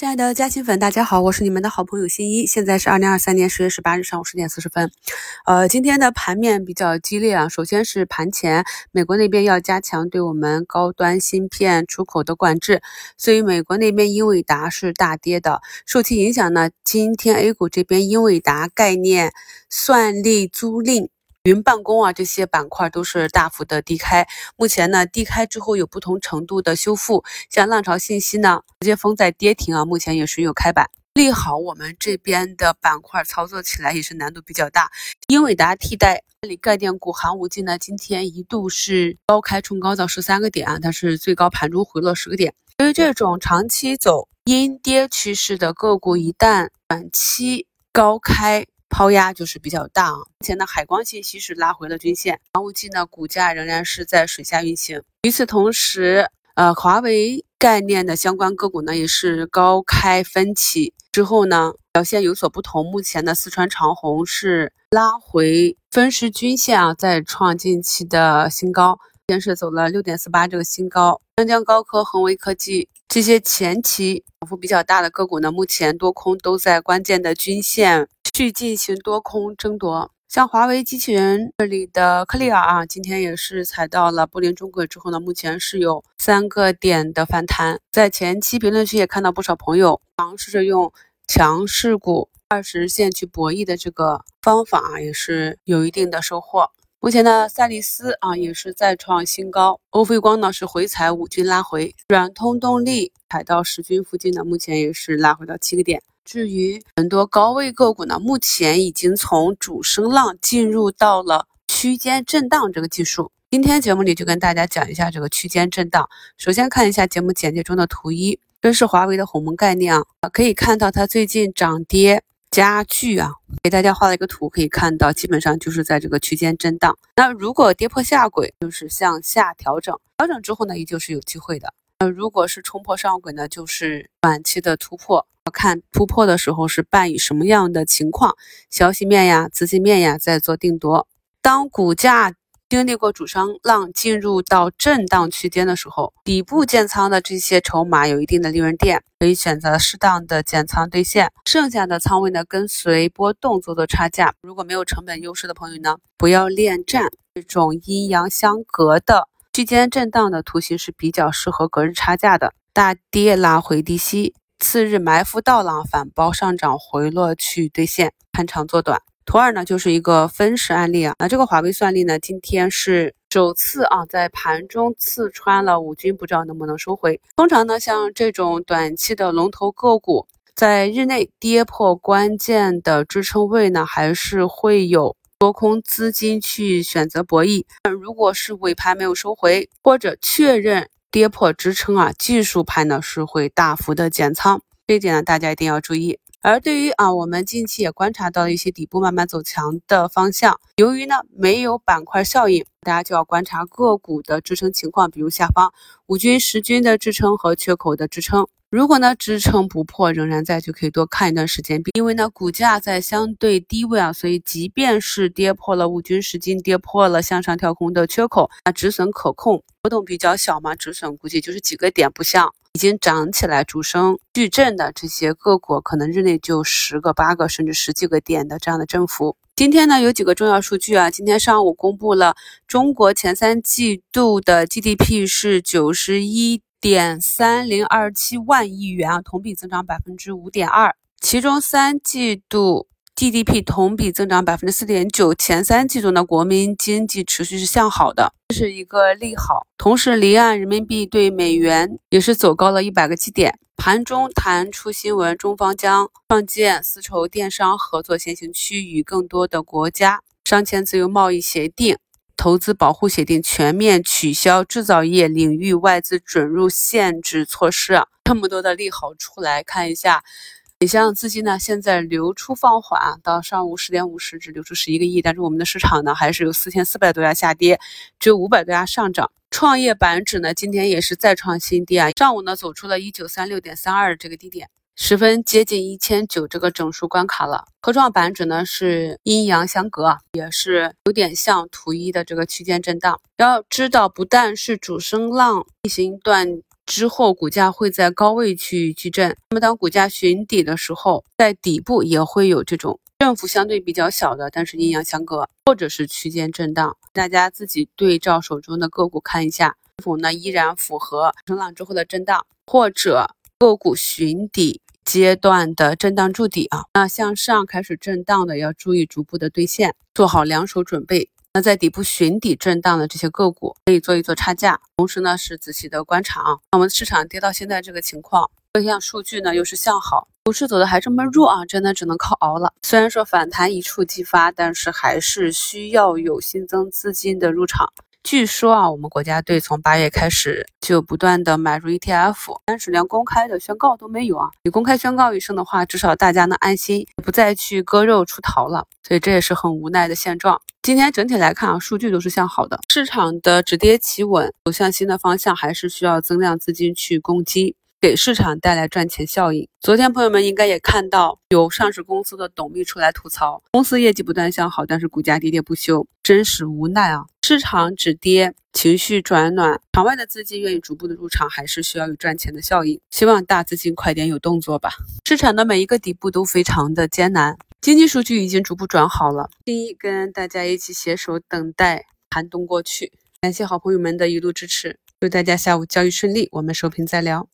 亲爱的嘉兴粉，大家好，我是你们的好朋友新一。现在是二零二三年十月十八日上午十点四十分。呃，今天的盘面比较激烈啊。首先是盘前，美国那边要加强对我们高端芯片出口的管制，所以美国那边英伟达是大跌的。受其影响呢，今天 A 股这边英伟达概念、算力租赁。云办公啊，这些板块都是大幅的低开。目前呢，低开之后有不同程度的修复。像浪潮信息呢，直接封在跌停啊，目前也是有开板利好。我们这边的板块操作起来也是难度比较大。英伟达替代阿里概念股寒武纪呢，今天一度是高开冲高到十三个点啊，但是最高盘中回落十个点。对于这种长期走阴跌趋势的个股，一旦短期高开。抛压就是比较大啊。目前呢，海光信息是拉回了均线，寒武纪呢股价仍然是在水下运行。与此同时，呃，华为概念的相关个股呢也是高开分歧之后呢表现有所不同。目前呢，四川长虹是拉回分时均线啊，再创近期的新高，先是走了六点四八这个新高。江江高科、恒威科技这些前期涨幅比较大的个股呢，目前多空都在关键的均线。去进行多空争夺，像华为机器人这里的克利尔啊，今天也是踩到了布林中轨之后呢，目前是有三个点的反弹。在前期评论区也看到不少朋友尝试着用强势股二十线去博弈的这个方法啊，也是有一定的收获。目前呢，赛力斯啊也是再创新高，欧菲光呢是回踩五均拉回，软通动力踩到十均附近呢，目前也是拉回到七个点。至于很多高位个股呢，目前已经从主升浪进入到了区间震荡这个技术。今天节目里就跟大家讲一下这个区间震荡。首先看一下节目简介中的图一，这是华为的鸿蒙概念啊，可以看到它最近涨跌加剧啊，给大家画了一个图，可以看到基本上就是在这个区间震荡。那如果跌破下轨，就是向下调整，调整之后呢，依旧是有机会的。那如果是冲破上轨呢，就是短期的突破。看突破的时候是伴以什么样的情况，消息面呀、资金面呀，在做定夺。当股价经历过主升浪，进入到震荡区间的时候，底部建仓的这些筹码有一定的利润垫，可以选择适当的减仓兑现。剩下的仓位呢，跟随波动做做差价。如果没有成本优势的朋友呢，不要恋战。这种阴阳相隔的。区间震荡的图形是比较适合隔日差价的，大跌拉回低吸，次日埋伏倒浪反包上涨回落去兑现，看长做短。图二呢就是一个分时案例啊，那这个华为算力呢，今天是首次啊在盘中刺穿了五均，不知道能不能收回。通常呢，像这种短期的龙头个股，在日内跌破关键的支撑位呢，还是会有。多空资金去选择博弈，如果是尾盘没有收回或者确认跌破支撑啊，技术盘呢是会大幅的减仓，这一点呢大家一定要注意。而对于啊我们近期也观察到了一些底部慢慢走强的方向，由于呢没有板块效应，大家就要观察个股的支撑情况，比如下方五均、十均的支撑和缺口的支撑。如果呢支撑不破，仍然在，就可以多看一段时间。因为呢股价在相对低位啊，所以即便是跌破了五均十均，跌破了向上跳空的缺口，那止损可控，波动比较小嘛，止损估计就是几个点，不像已经涨起来主升巨震的这些个股，可能日内就十个、八个甚至十几个点的这样的振幅。今天呢有几个重要数据啊，今天上午公布了中国前三季度的 GDP 是九十一。点三零二七万亿元啊，同比增长百分之五点二，其中三季度 GDP 同比增长百分之四点九，前三季度呢，国民经济持续是向好的，这是一个利好。同时，离岸人民币对美元也是走高了一百个基点。盘中弹出新闻，中方将创建丝绸电商合作先行区，与更多的国家商签自由贸易协定。投资保护协定全面取消制造业领域外资准入限制措施，这么多的利好出来，看一下，你像资金呢，现在流出放缓，到上午十点五十只流出十一个亿，但是我们的市场呢，还是有四千四百多家下跌，只有五百多家上涨。创业板指呢，今天也是再创新低啊，上午呢走出了一九三六点三二这个低点。十分接近一千九这个整数关卡了，科创板指呢是阴阳相隔，也是有点像图一的这个区间震荡。要知道，不但是主升浪进行段之后股价会在高位去矩阵。那么当股价寻底的时候，在底部也会有这种振幅相对比较小的，但是阴阳相隔，或者是区间震荡。大家自己对照手中的个股看一下，是否呢依然符合成浪之后的震荡，或者个股寻底。阶段的震荡筑底啊，那向上开始震荡的要注意逐步的兑现，做好两手准备。那在底部寻底震荡的这些个股，可以做一做差价，同时呢是仔细的观察啊。那我们市场跌到现在这个情况，各项数据呢又是向好，股市走的还这么弱啊，真的只能靠熬了。虽然说反弹一触即发，但是还是需要有新增资金的入场。据说啊，我们国家队从八月开始就不断的买入 ETF，但是连公开的宣告都没有啊！你公开宣告一声的话，至少大家能安心，不再去割肉出逃了。所以这也是很无奈的现状。今天整体来看啊，数据都是向好的，市场的止跌企稳，走向新的方向，还是需要增量资金去攻击。给市场带来赚钱效应。昨天朋友们应该也看到，有上市公司的董秘出来吐槽，公司业绩不断向好，但是股价跌跌不休，真是无奈啊！市场止跌，情绪转暖，场外的资金愿意逐步的入场，还是需要有赚钱的效应。希望大资金快点有动作吧。市场的每一个底部都非常的艰难，经济数据已经逐步转好了，第一跟大家一起携手等待寒冬过去。感谢好朋友们的一路支持，祝大家下午交易顺利，我们收评再聊。